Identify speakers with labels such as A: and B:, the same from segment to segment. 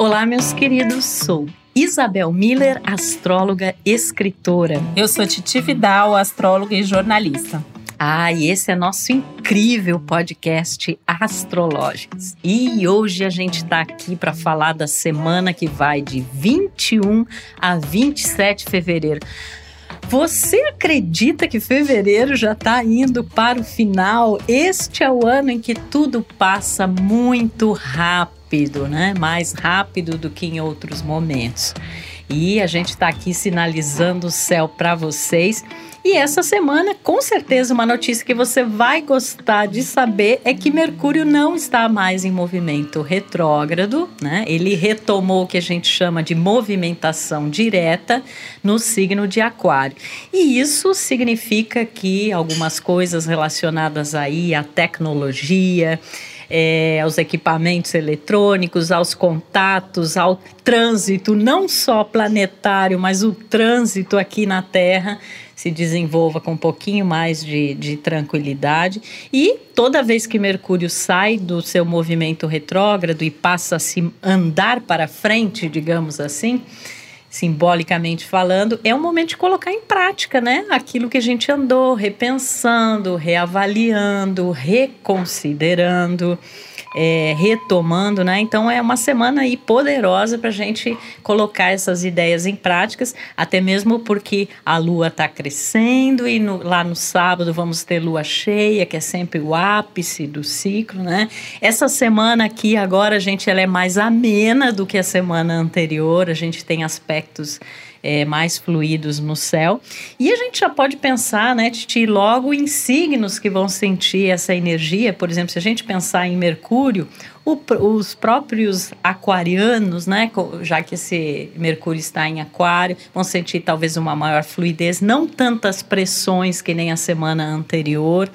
A: Olá, meus queridos, sou Isabel Miller, astróloga, escritora.
B: Eu sou Titi Vidal, astróloga e jornalista.
A: Ah, e esse é nosso incrível podcast Astrológicos. E hoje a gente está aqui para falar da semana que vai de 21 a 27 de fevereiro. Você acredita que fevereiro já está indo para o final? Este é o ano em que tudo passa muito rápido rápido, né? Mais rápido do que em outros momentos. E a gente está aqui sinalizando o céu para vocês. E essa semana, com certeza, uma notícia que você vai gostar de saber é que Mercúrio não está mais em movimento retrógrado, né? Ele retomou o que a gente chama de movimentação direta no signo de Aquário. E isso significa que algumas coisas relacionadas aí à tecnologia, é, aos equipamentos eletrônicos, aos contatos, ao trânsito, não só planetário, mas o trânsito aqui na Terra se desenvolva com um pouquinho mais de, de tranquilidade. E toda vez que Mercúrio sai do seu movimento retrógrado e passa a se andar para frente, digamos assim, simbolicamente falando, é um momento de colocar em prática, né? Aquilo que a gente andou repensando, reavaliando, reconsiderando é, retomando, né? Então é uma semana aí poderosa para a gente colocar essas ideias em práticas, até mesmo porque a lua está crescendo e no, lá no sábado vamos ter lua cheia, que é sempre o ápice do ciclo, né? Essa semana aqui agora, gente, ela é mais amena do que a semana anterior, a gente tem aspectos é, mais fluidos no céu. E a gente já pode pensar, né, Titi, logo em signos que vão sentir essa energia. Por exemplo, se a gente pensar em Mercúrio, o, os próprios aquarianos, né, já que esse Mercúrio está em Aquário, vão sentir talvez uma maior fluidez, não tantas pressões que nem a semana anterior.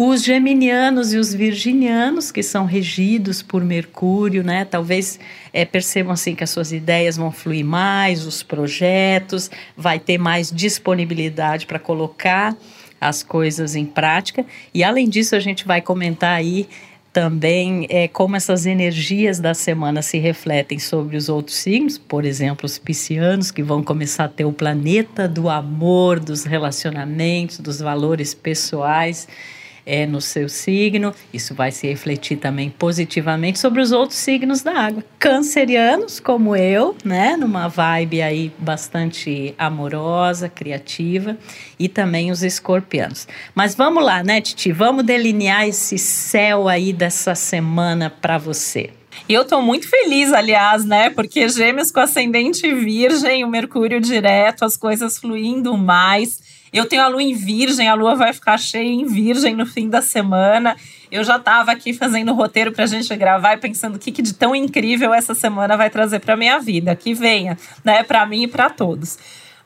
A: Os geminianos e os virginianos, que são regidos por Mercúrio, né? Talvez é, percebam assim que as suas ideias vão fluir mais, os projetos, vai ter mais disponibilidade para colocar as coisas em prática. E além disso, a gente vai comentar aí também é, como essas energias da semana se refletem sobre os outros signos, por exemplo, os piscianos, que vão começar a ter o planeta do amor, dos relacionamentos, dos valores pessoais é, no seu signo. Isso vai se refletir também positivamente sobre os outros signos da água. Cancerianos, como eu, né? Numa vibe aí bastante amorosa, criativa. E também os escorpianos. Mas vamos lá, né, Titi? Vamos delinear esse céu aí dessa semana para você.
B: E eu tô muito feliz, aliás, né? Porque Gêmeos com ascendente virgem, o Mercúrio direto, as coisas fluindo mais. Eu tenho a lua em virgem, a lua vai ficar cheia em virgem no fim da semana. Eu já estava aqui fazendo roteiro para a gente gravar e pensando o que, que de tão incrível essa semana vai trazer para minha vida. Que venha, né, para mim e para todos.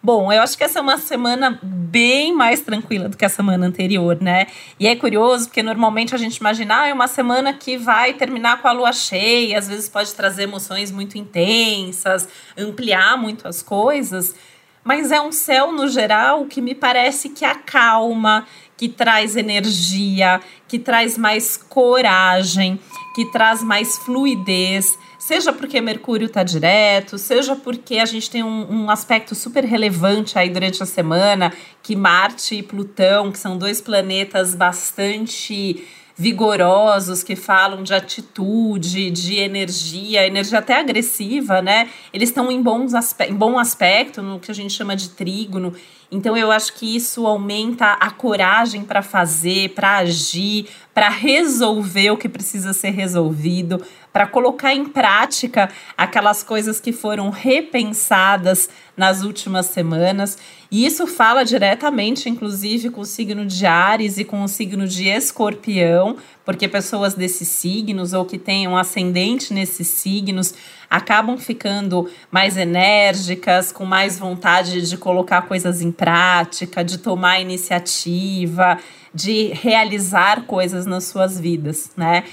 B: Bom, eu acho que essa é uma semana bem mais tranquila do que a semana anterior, né? E é curioso porque normalmente a gente imagina, ah, é uma semana que vai terminar com a lua cheia, às vezes pode trazer emoções muito intensas, ampliar muito as coisas mas é um céu no geral que me parece que acalma, que traz energia, que traz mais coragem, que traz mais fluidez. Seja porque Mercúrio está direto, seja porque a gente tem um, um, aspecto super relevante aí durante a semana, que Marte e Plutão, que são dois planetas bastante vigorosos que falam de atitude, de energia, energia até agressiva, né? Eles estão em, bons em bom aspecto, no que a gente chama de trígono. Então eu acho que isso aumenta a coragem para fazer, para agir, para resolver o que precisa ser resolvido, para colocar em prática aquelas coisas que foram repensadas nas últimas semanas. E isso fala diretamente, inclusive, com o signo de Ares e com o signo de Escorpião, porque pessoas desses signos ou que tenham ascendente nesses signos acabam ficando mais enérgicas, com mais vontade de colocar coisas em prática, de tomar iniciativa, de realizar coisas nas suas vidas, né?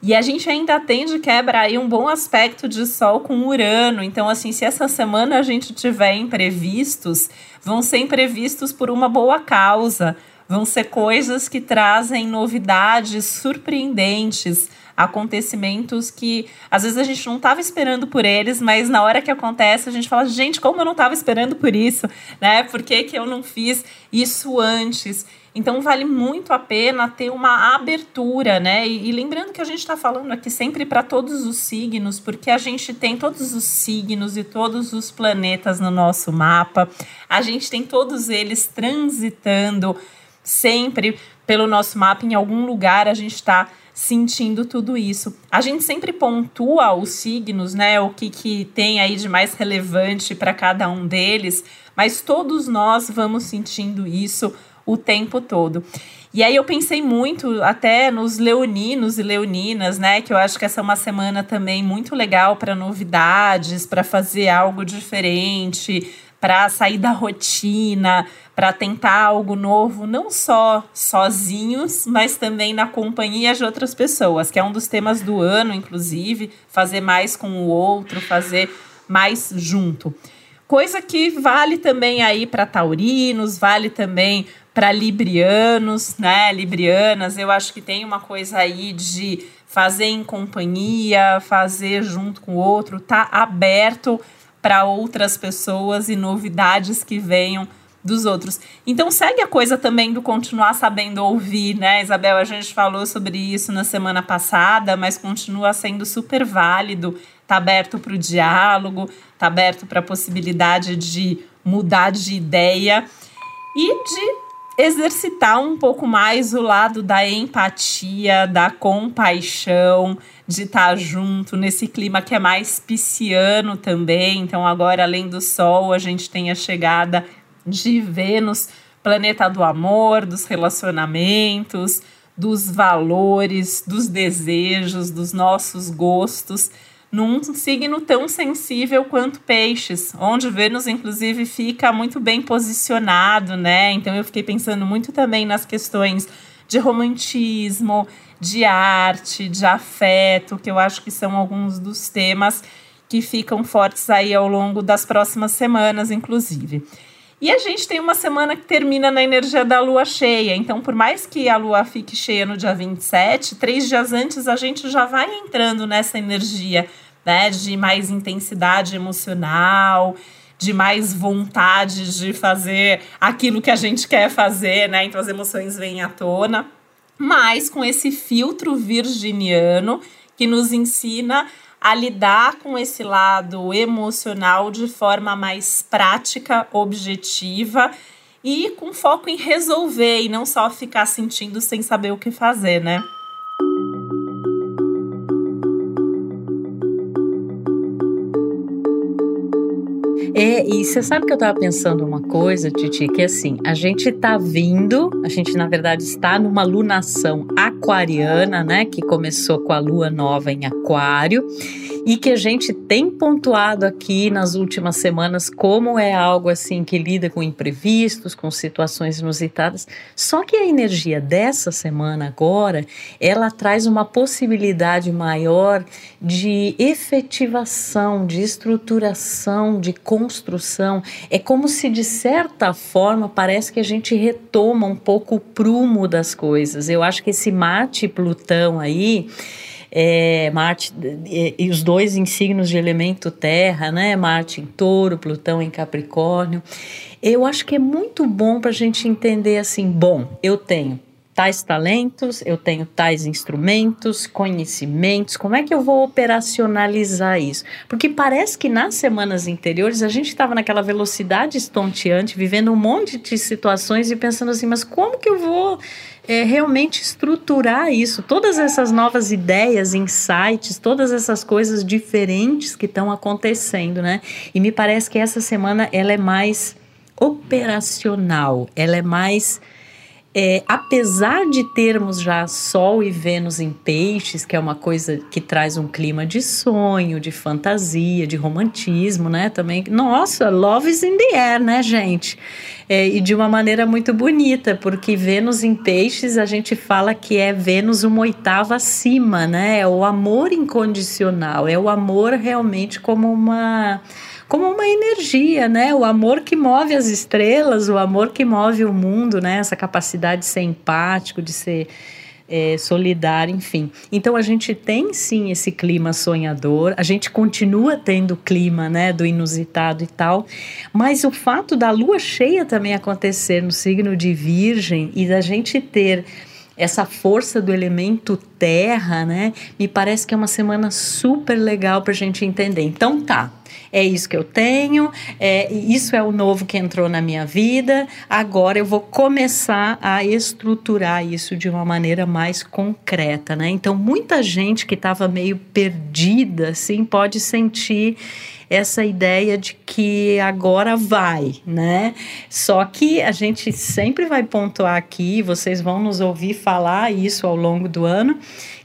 B: E a gente ainda tem de quebra aí um bom aspecto de Sol com Urano. Então, assim, se essa semana a gente tiver imprevistos, vão ser imprevistos por uma boa causa. Vão ser coisas que trazem novidades surpreendentes acontecimentos que às vezes a gente não estava esperando por eles, mas na hora que acontece a gente fala, gente, como eu não estava esperando por isso, né? Por que, que eu não fiz isso antes? Então vale muito a pena ter uma abertura, né? E, e lembrando que a gente está falando aqui sempre para todos os signos, porque a gente tem todos os signos e todos os planetas no nosso mapa, a gente tem todos eles transitando sempre pelo nosso mapa, em algum lugar a gente está sentindo tudo isso. A gente sempre pontua os signos, né? O que, que tem aí de mais relevante para cada um deles, mas todos nós vamos sentindo isso o tempo todo. E aí eu pensei muito até nos leoninos e leoninas, né? Que eu acho que essa é uma semana também muito legal para novidades, para fazer algo diferente, para sair da rotina, para tentar algo novo, não só sozinhos, mas também na companhia de outras pessoas, que é um dos temas do ano, inclusive, fazer mais com o outro, fazer mais junto. Coisa que vale também aí para taurinos, vale também para librianos, né? Librianas, eu acho que tem uma coisa aí de fazer em companhia, fazer junto com o outro, tá aberto para outras pessoas e novidades que venham dos outros. Então segue a coisa também do continuar sabendo ouvir, né, Isabel? A gente falou sobre isso na semana passada, mas continua sendo super válido, tá aberto para o diálogo, tá aberto para a possibilidade de mudar de ideia e de exercitar um pouco mais o lado da empatia, da compaixão, de estar junto nesse clima que é mais pisciano também. Então, agora, além do Sol, a gente tem a chegada de Vênus, planeta do amor, dos relacionamentos, dos valores, dos desejos, dos nossos gostos num signo tão sensível quanto peixes, onde Vênus, inclusive, fica muito bem posicionado, né? Então eu fiquei pensando muito também nas questões de romantismo, de arte, de afeto, que eu acho que são alguns dos temas que ficam fortes aí ao longo das próximas semanas, inclusive. E a gente tem uma semana que termina na energia da lua cheia. Então, por mais que a lua fique cheia no dia 27, três dias antes a gente já vai entrando nessa energia né, de mais intensidade emocional, de mais vontade de fazer aquilo que a gente quer fazer, né? Então as emoções vêm à tona, mas com esse filtro virginiano que nos ensina a lidar com esse lado emocional de forma mais prática, objetiva e com foco em resolver e não só ficar sentindo sem saber o que fazer, né?
A: É, e você sabe que eu tava pensando uma coisa, Titi, que assim, a gente tá vindo, a gente na verdade está numa lunação aquariana, né, que começou com a lua nova em Aquário e que a gente tem pontuado aqui nas últimas semanas como é algo assim que lida com imprevistos, com situações inusitadas. Só que a energia dessa semana agora, ela traz uma possibilidade maior de efetivação, de estruturação, de construção. É como se de certa forma parece que a gente retoma um pouco o prumo das coisas. Eu acho que esse mate Plutão aí é, Marte e, e, os dois em signos de elemento terra, né? Marte em touro, Plutão em Capricórnio. Eu acho que é muito bom para a gente entender assim: bom, eu tenho tais talentos, eu tenho tais instrumentos, conhecimentos, como é que eu vou operacionalizar isso? Porque parece que nas semanas anteriores a gente estava naquela velocidade estonteante, vivendo um monte de situações e pensando assim, mas como que eu vou é, realmente estruturar isso? Todas essas novas ideias, insights, todas essas coisas diferentes que estão acontecendo, né? E me parece que essa semana ela é mais operacional, ela é mais é, apesar de termos já Sol e Vênus em peixes, que é uma coisa que traz um clima de sonho, de fantasia, de romantismo, né? Também, nossa, love is in the air, né, gente? É, e de uma maneira muito bonita, porque Vênus em peixes a gente fala que é Vênus uma oitava acima, né? É o amor incondicional, é o amor realmente como uma como uma energia, né? O amor que move as estrelas, o amor que move o mundo, né? Essa capacidade de ser empático, de ser é, solidária, enfim. Então a gente tem sim esse clima sonhador, a gente continua tendo clima né, do inusitado e tal, mas o fato da lua cheia também acontecer no signo de Virgem e da gente ter essa força do elemento terra, né? Me parece que é uma semana super legal para a gente entender. Então tá, é isso que eu tenho, é, isso é o novo que entrou na minha vida. Agora eu vou começar a estruturar isso de uma maneira mais concreta, né? Então muita gente que estava meio perdida, assim, pode sentir essa ideia de que agora vai, né? Só que a gente sempre vai pontuar aqui, vocês vão nos ouvir falar isso ao longo do ano,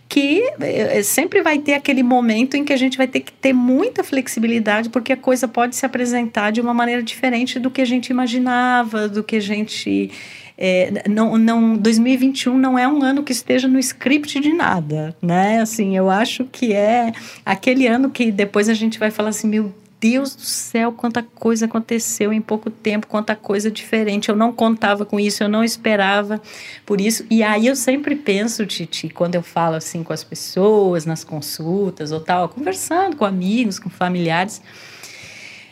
A: que eh, sempre vai ter aquele momento em que a gente vai ter que ter muita flexibilidade, porque a coisa pode se apresentar de uma maneira diferente do que a gente imaginava, do que a gente. É, não, não, 2021 não é um ano que esteja no script de nada, né? Assim, eu acho que é aquele ano que depois a gente vai falar assim, meu Deus do céu, quanta coisa aconteceu em pouco tempo, quanta coisa diferente. Eu não contava com isso, eu não esperava por isso. E aí eu sempre penso, Titi, quando eu falo assim com as pessoas, nas consultas ou tal, conversando com amigos, com familiares.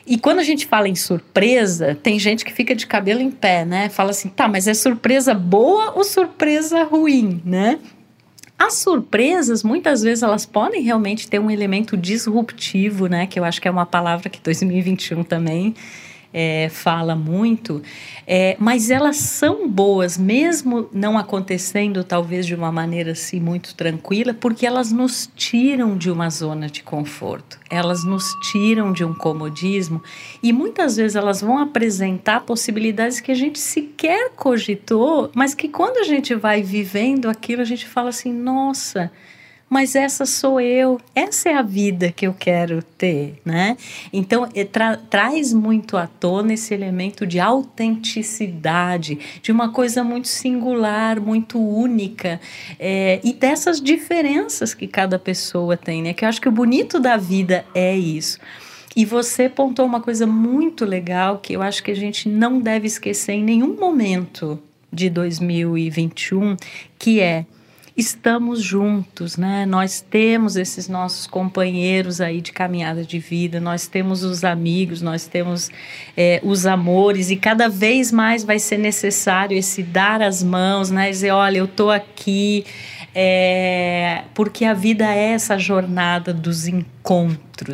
A: E quando a gente fala em surpresa, tem gente que fica de cabelo em pé, né? Fala assim, tá, mas é surpresa boa ou surpresa ruim, né? As surpresas, muitas vezes, elas podem realmente ter um elemento disruptivo, né? Que eu acho que é uma palavra que 2021 também é, fala muito, é, mas elas são boas, mesmo não acontecendo talvez de uma maneira assim muito tranquila, porque elas nos tiram de uma zona de conforto, elas nos tiram de um comodismo e muitas vezes elas vão apresentar possibilidades que a gente sequer cogitou, mas que quando a gente vai vivendo aquilo, a gente fala assim: nossa mas essa sou eu, essa é a vida que eu quero ter, né? Então, é, tra traz muito à tona esse elemento de autenticidade, de uma coisa muito singular, muito única, é, e dessas diferenças que cada pessoa tem, né? Que eu acho que o bonito da vida é isso. E você pontou uma coisa muito legal que eu acho que a gente não deve esquecer em nenhum momento de 2021, que é estamos juntos, né? Nós temos esses nossos companheiros aí de caminhada de vida, nós temos os amigos, nós temos é, os amores e cada vez mais vai ser necessário esse dar as mãos, né? Dizer, olha, eu estou aqui, é, porque a vida é essa jornada dos encontros,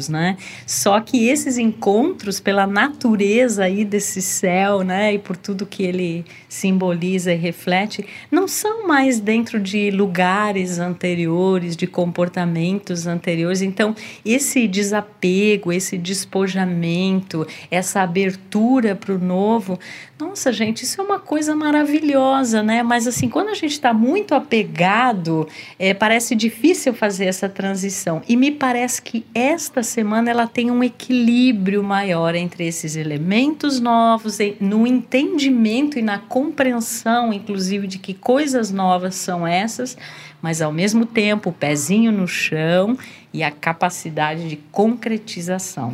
A: né? Só que esses encontros, pela natureza aí desse céu, né, e por tudo que ele simboliza e reflete, não são mais dentro de lugares anteriores, de comportamentos anteriores. Então, esse desapego, esse despojamento, essa abertura para o novo, nossa, gente, isso é uma coisa maravilhosa, né? Mas assim, quando a gente está muito apegado, é, parece difícil fazer essa transição. E me parece esta semana ela tem um equilíbrio maior entre esses elementos novos, no entendimento e na compreensão, inclusive, de que coisas novas são essas, mas ao mesmo tempo o pezinho no chão e a capacidade de concretização.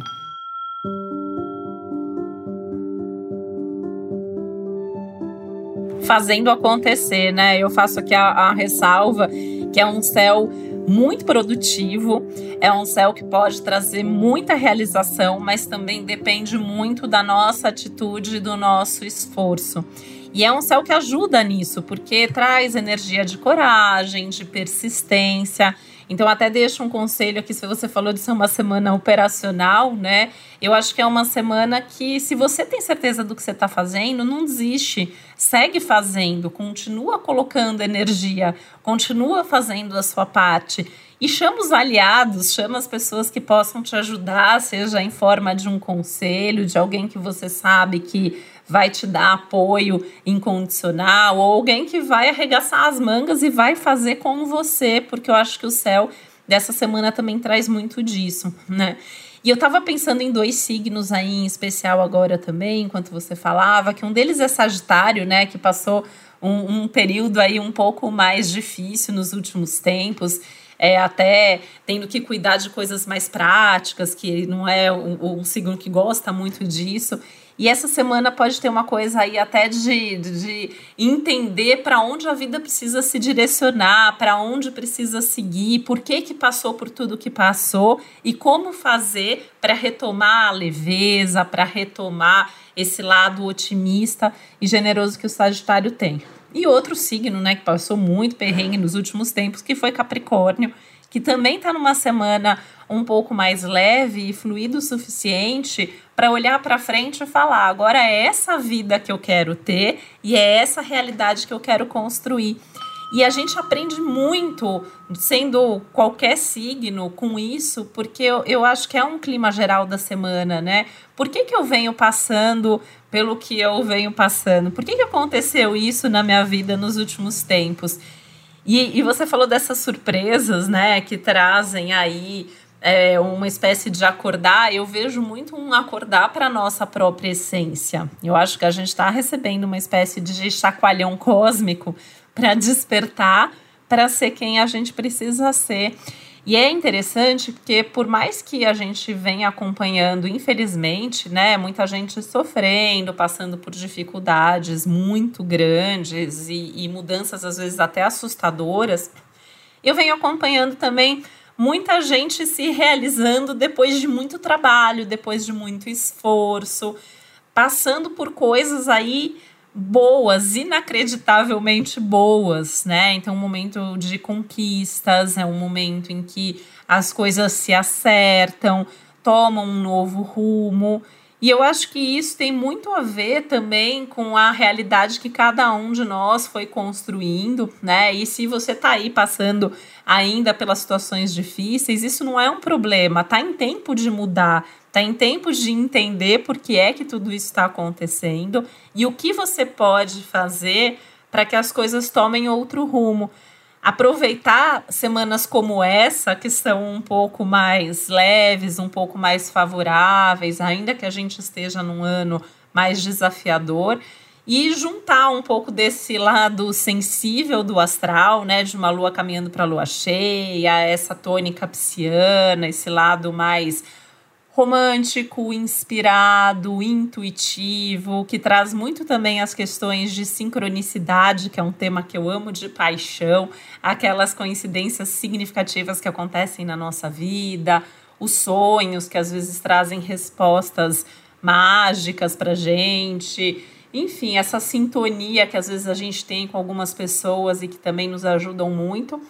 B: fazendo acontecer, né? Eu faço aqui a, a ressalva que é um céu muito produtivo, é um céu que pode trazer muita realização, mas também depende muito da nossa atitude e do nosso esforço. E é um céu que ajuda nisso, porque traz energia de coragem, de persistência. Então, até deixo um conselho aqui, se você falou de ser uma semana operacional, né? Eu acho que é uma semana que, se você tem certeza do que você está fazendo, não desiste. Segue fazendo, continua colocando energia, continua fazendo a sua parte. E chama os aliados, chama as pessoas que possam te ajudar, seja em forma de um conselho, de alguém que você sabe que vai te dar apoio incondicional, ou alguém que vai arregaçar as mangas e vai fazer com você, porque eu acho que o céu dessa semana também traz muito disso, né? E eu tava pensando em dois signos aí em especial agora também, enquanto você falava, que um deles é Sagitário, né, que passou um, um período aí um pouco mais difícil nos últimos tempos, é, até tendo que cuidar de coisas mais práticas, que não é um, um signo que gosta muito disso. E essa semana pode ter uma coisa aí até de, de entender para onde a vida precisa se direcionar, para onde precisa seguir, por que, que passou por tudo que passou e como fazer para retomar a leveza, para retomar esse lado otimista e generoso que o Sagitário tem. E outro signo, né, que passou muito perrengue nos últimos tempos, que foi Capricórnio, que também está numa semana um pouco mais leve e fluido o suficiente para olhar para frente e falar: agora é essa vida que eu quero ter e é essa realidade que eu quero construir. E a gente aprende muito, sendo qualquer signo, com isso, porque eu, eu acho que é um clima geral da semana, né? Por que, que eu venho passando pelo que eu venho passando? Por que, que aconteceu isso na minha vida nos últimos tempos? E, e você falou dessas surpresas, né, que trazem aí é, uma espécie de acordar, eu vejo muito um acordar para a nossa própria essência. Eu acho que a gente está recebendo uma espécie de chacoalhão cósmico para despertar para ser quem a gente precisa ser. E é interessante porque, por mais que a gente venha acompanhando, infelizmente, né, muita gente sofrendo, passando por dificuldades muito grandes e, e mudanças, às vezes, até assustadoras, eu venho acompanhando também muita gente se realizando depois de muito trabalho, depois de muito esforço, passando por coisas aí boas, inacreditavelmente boas, né? Então, um momento de conquistas, é um momento em que as coisas se acertam, tomam um novo rumo. E eu acho que isso tem muito a ver também com a realidade que cada um de nós foi construindo, né? E se você tá aí passando ainda pelas situações difíceis, isso não é um problema, tá em tempo de mudar, tá em tempo de entender por que é que tudo isso está acontecendo e o que você pode fazer para que as coisas tomem outro rumo aproveitar semanas como essa, que são um pouco mais leves, um pouco mais favoráveis, ainda que a gente esteja num ano mais desafiador, e juntar um pouco desse lado sensível do astral, né, de uma lua caminhando para a lua cheia, essa tônica psiana, esse lado mais romântico, inspirado, intuitivo, que traz muito também as questões de sincronicidade, que é um tema que eu amo de paixão, aquelas coincidências significativas que acontecem na nossa vida, os sonhos que às vezes trazem respostas mágicas para gente. Enfim, essa sintonia que às vezes a gente tem com algumas pessoas e que também nos ajudam muito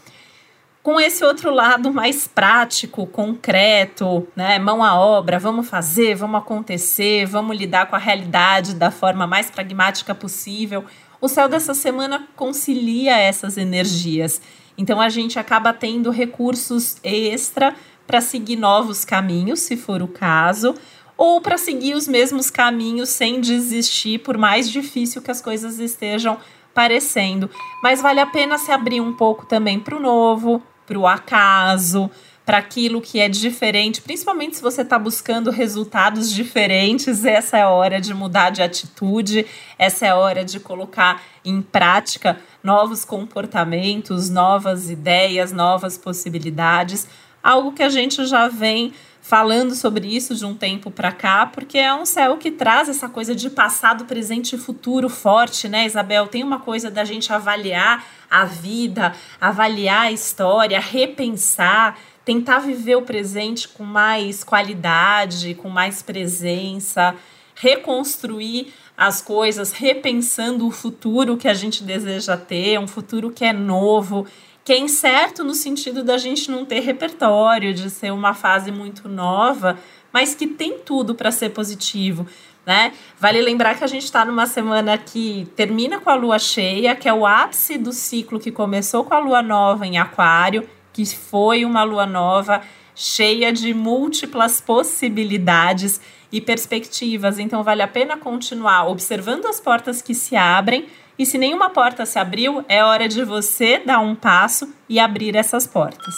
B: com esse outro lado mais prático, concreto, né? Mão à obra, vamos fazer, vamos acontecer, vamos lidar com a realidade da forma mais pragmática possível. O céu dessa semana concilia essas energias. Então a gente acaba tendo recursos extra para seguir novos caminhos, se for o caso, ou para seguir os mesmos caminhos sem desistir, por mais difícil que as coisas estejam parecendo. Mas vale a pena se abrir um pouco também para o novo, para o acaso, para aquilo que é diferente, principalmente se você está buscando resultados diferentes, essa é a hora de mudar de atitude, essa é a hora de colocar em prática novos comportamentos, novas ideias, novas possibilidades, algo que a gente já vem falando sobre isso de um tempo para cá, porque é um céu que traz essa coisa de passado, presente e futuro forte, né, Isabel? Tem uma coisa da gente avaliar a vida, avaliar a história, repensar, tentar viver o presente com mais qualidade, com mais presença, reconstruir as coisas, repensando o futuro que a gente deseja ter, um futuro que é novo que é incerto no sentido da gente não ter repertório, de ser uma fase muito nova, mas que tem tudo para ser positivo. Né? Vale lembrar que a gente está numa semana que termina com a lua cheia, que é o ápice do ciclo que começou com a lua nova em Aquário, que foi uma lua nova cheia de múltiplas possibilidades e perspectivas. Então, vale a pena continuar observando as portas que se abrem e se nenhuma porta se abriu, é hora de você dar um passo e abrir essas portas.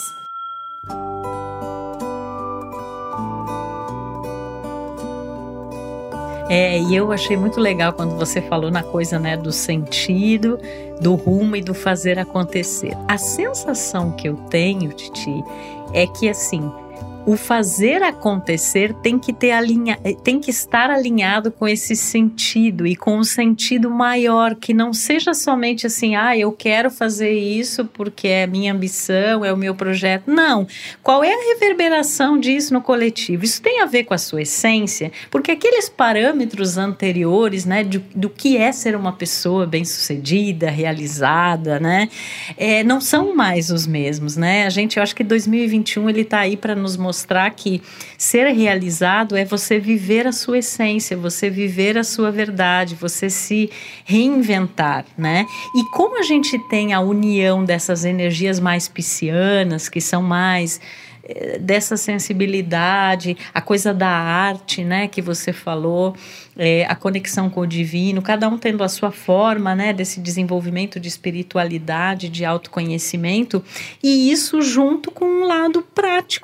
A: É, e eu achei muito legal quando você falou na coisa, né, do sentido, do rumo e do fazer acontecer. A sensação que eu tenho, Titi, é que assim, o fazer acontecer tem que ter alinha, tem que estar alinhado com esse sentido e com um sentido maior que não seja somente assim, ah, eu quero fazer isso porque é minha ambição, é o meu projeto. Não. Qual é a reverberação disso no coletivo? Isso tem a ver com a sua essência, porque aqueles parâmetros anteriores, né, do, do que é ser uma pessoa bem-sucedida, realizada, né, é, não são mais os mesmos, né? A gente, eu acho que 2021 ele está aí para nos mostrar que ser realizado é você viver a sua essência, você viver a sua verdade, você se reinventar, né? E como a gente tem a união dessas energias mais piscianas, que são mais eh, dessa sensibilidade, a coisa da arte, né, que você falou, é, a conexão com o divino, cada um tendo a sua forma, né, desse desenvolvimento de espiritualidade, de autoconhecimento, e isso junto com um lado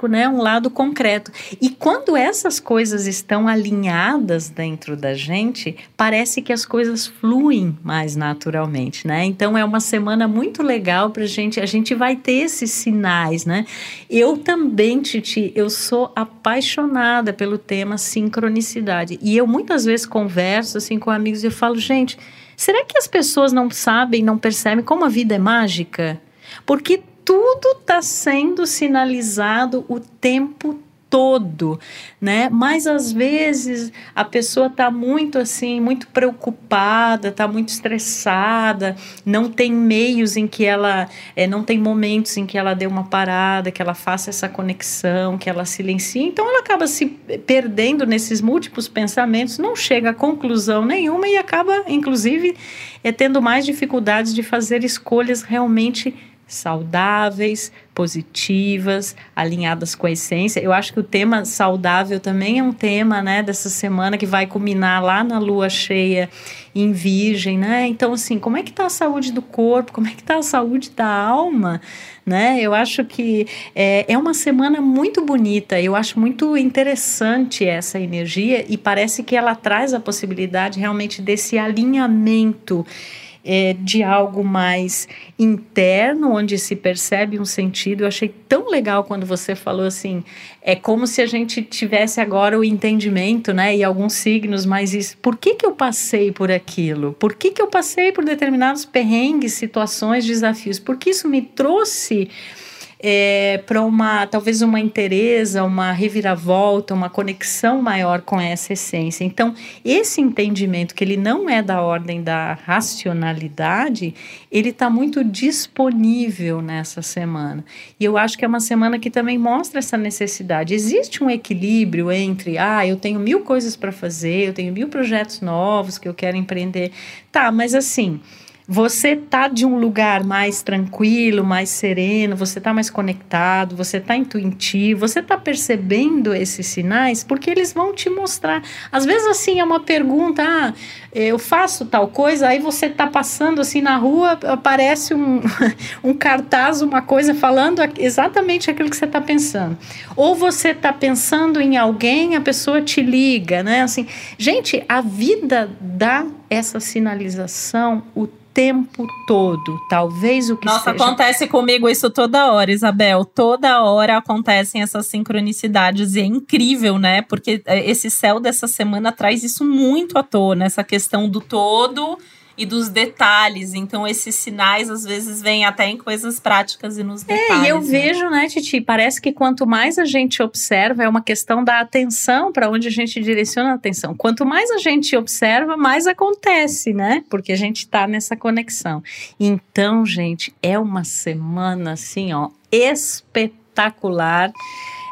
A: né, um lado concreto. E quando essas coisas estão alinhadas dentro da gente, parece que as coisas fluem mais naturalmente, né? Então é uma semana muito legal para gente. A gente vai ter esses sinais, né? Eu também, Titi, eu sou apaixonada pelo tema sincronicidade e eu muitas vezes converso assim com amigos e falo, gente, será que as pessoas não sabem, não percebem como a vida é mágica? Porque tudo está sendo sinalizado o tempo todo, né? Mas às vezes a pessoa está muito assim, muito preocupada, está muito estressada, não tem meios em que ela, é, não tem momentos em que ela dê uma parada, que ela faça essa conexão, que ela silencie. Então ela acaba se perdendo nesses múltiplos pensamentos, não chega a conclusão nenhuma e acaba, inclusive, é, tendo mais dificuldades de fazer escolhas realmente saudáveis, positivas, alinhadas com a essência. Eu acho que o tema saudável também é um tema, né, dessa semana que vai culminar lá na lua cheia em Virgem, né? Então assim, como é que está a saúde do corpo? Como é que está a saúde da alma? Né? Eu acho que é, é uma semana muito bonita, eu acho muito interessante essa energia e parece que ela traz a possibilidade realmente desse alinhamento é, de algo mais interno, onde se percebe um sentido. Eu achei tão legal quando você falou assim, é como se a gente tivesse agora o entendimento, né, e alguns signos, mas isso, por que que eu passei por aquilo? Por que que eu passei por determinados perrengues, situações, desafios? Porque isso me trouxe é, para uma talvez uma interesa, uma reviravolta, uma conexão maior com essa essência. Então, esse entendimento que ele não é da ordem da racionalidade, ele está muito disponível nessa semana. E eu acho que é uma semana que também mostra essa necessidade. Existe um equilíbrio entre, ah, eu tenho mil coisas para fazer, eu tenho mil projetos novos que eu quero empreender. Tá, mas assim você tá de um lugar mais tranquilo, mais sereno, você tá mais conectado, você tá intuitivo, você tá percebendo esses sinais porque eles vão te mostrar. Às vezes assim é uma pergunta, ah, eu faço tal coisa, aí você tá passando assim na rua, aparece um, um cartaz, uma coisa falando exatamente aquilo que você tá pensando. Ou você tá pensando em alguém, a pessoa te liga, né? Assim, gente, a vida dá essa sinalização o tempo todo. Talvez o que
B: Nossa,
A: seja...
B: acontece comigo isso toda hora, Isabel. Toda hora acontecem essas sincronicidades e é incrível, né? Porque é, esse céu dessa semana traz isso muito à tona, essa questão do todo e dos detalhes. Então, esses sinais às vezes vêm até em coisas práticas e nos detalhes.
A: É, e eu né? vejo, né, Titi? Parece que quanto mais a gente observa, é uma questão da atenção, para onde a gente direciona a atenção. Quanto mais a gente observa, mais acontece, né? Porque a gente está nessa conexão. Então, gente, é uma semana assim, ó, espetacular.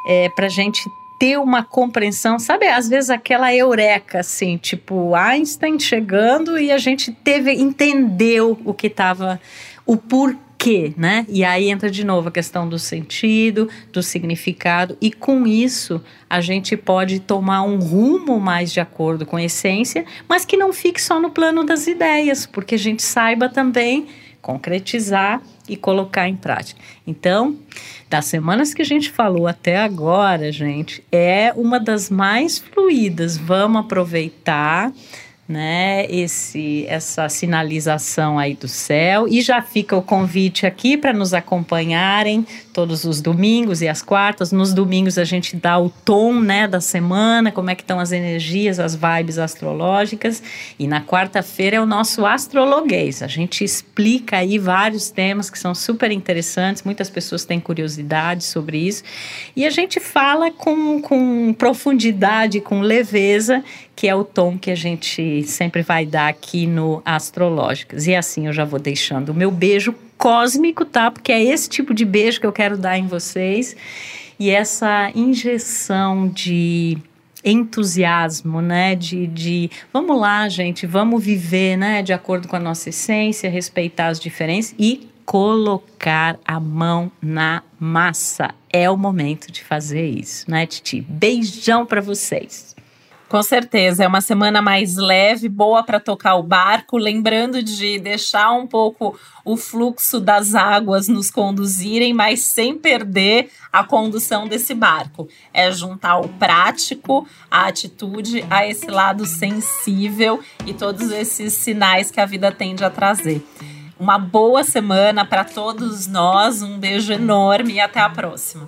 A: É, para gente ter uma compreensão, sabe? Às vezes aquela eureka, assim, tipo Einstein chegando e a gente teve, entendeu o que estava, o porquê, né? E aí entra de novo a questão do sentido, do significado, e com isso a gente pode tomar um rumo mais de acordo com a essência, mas que não fique só no plano das ideias, porque a gente saiba também concretizar e colocar em prática. Então, das semanas que a gente falou até agora, gente, é uma das mais fluídas. Vamos aproveitar, né, esse essa sinalização aí do céu e já fica o convite aqui para nos acompanharem todos os domingos e as quartas. Nos domingos a gente dá o tom, né, da semana, como é que estão as energias, as vibes astrológicas e na quarta-feira é o nosso astrologuês. A gente explica aí vários temas que são super interessantes, muitas pessoas têm curiosidade sobre isso e a gente fala com, com profundidade, com leveza que é o tom que a gente sempre vai dar aqui no Astrológicas. E assim eu já vou deixando o meu beijo cósmico, tá? Porque é esse tipo de beijo que eu quero dar em vocês. E essa injeção de entusiasmo, né? De, de vamos lá, gente, vamos viver, né? De acordo com a nossa essência, respeitar as diferenças e colocar a mão na massa. É o momento de fazer isso, né, Titi? Beijão para vocês.
B: Com certeza, é uma semana mais leve, boa para tocar o barco, lembrando de deixar um pouco o fluxo das águas nos conduzirem, mas sem perder a condução desse barco. É juntar o prático, a atitude a esse lado sensível e todos esses sinais que a vida tende a trazer. Uma boa semana para todos nós, um beijo enorme e até a próxima.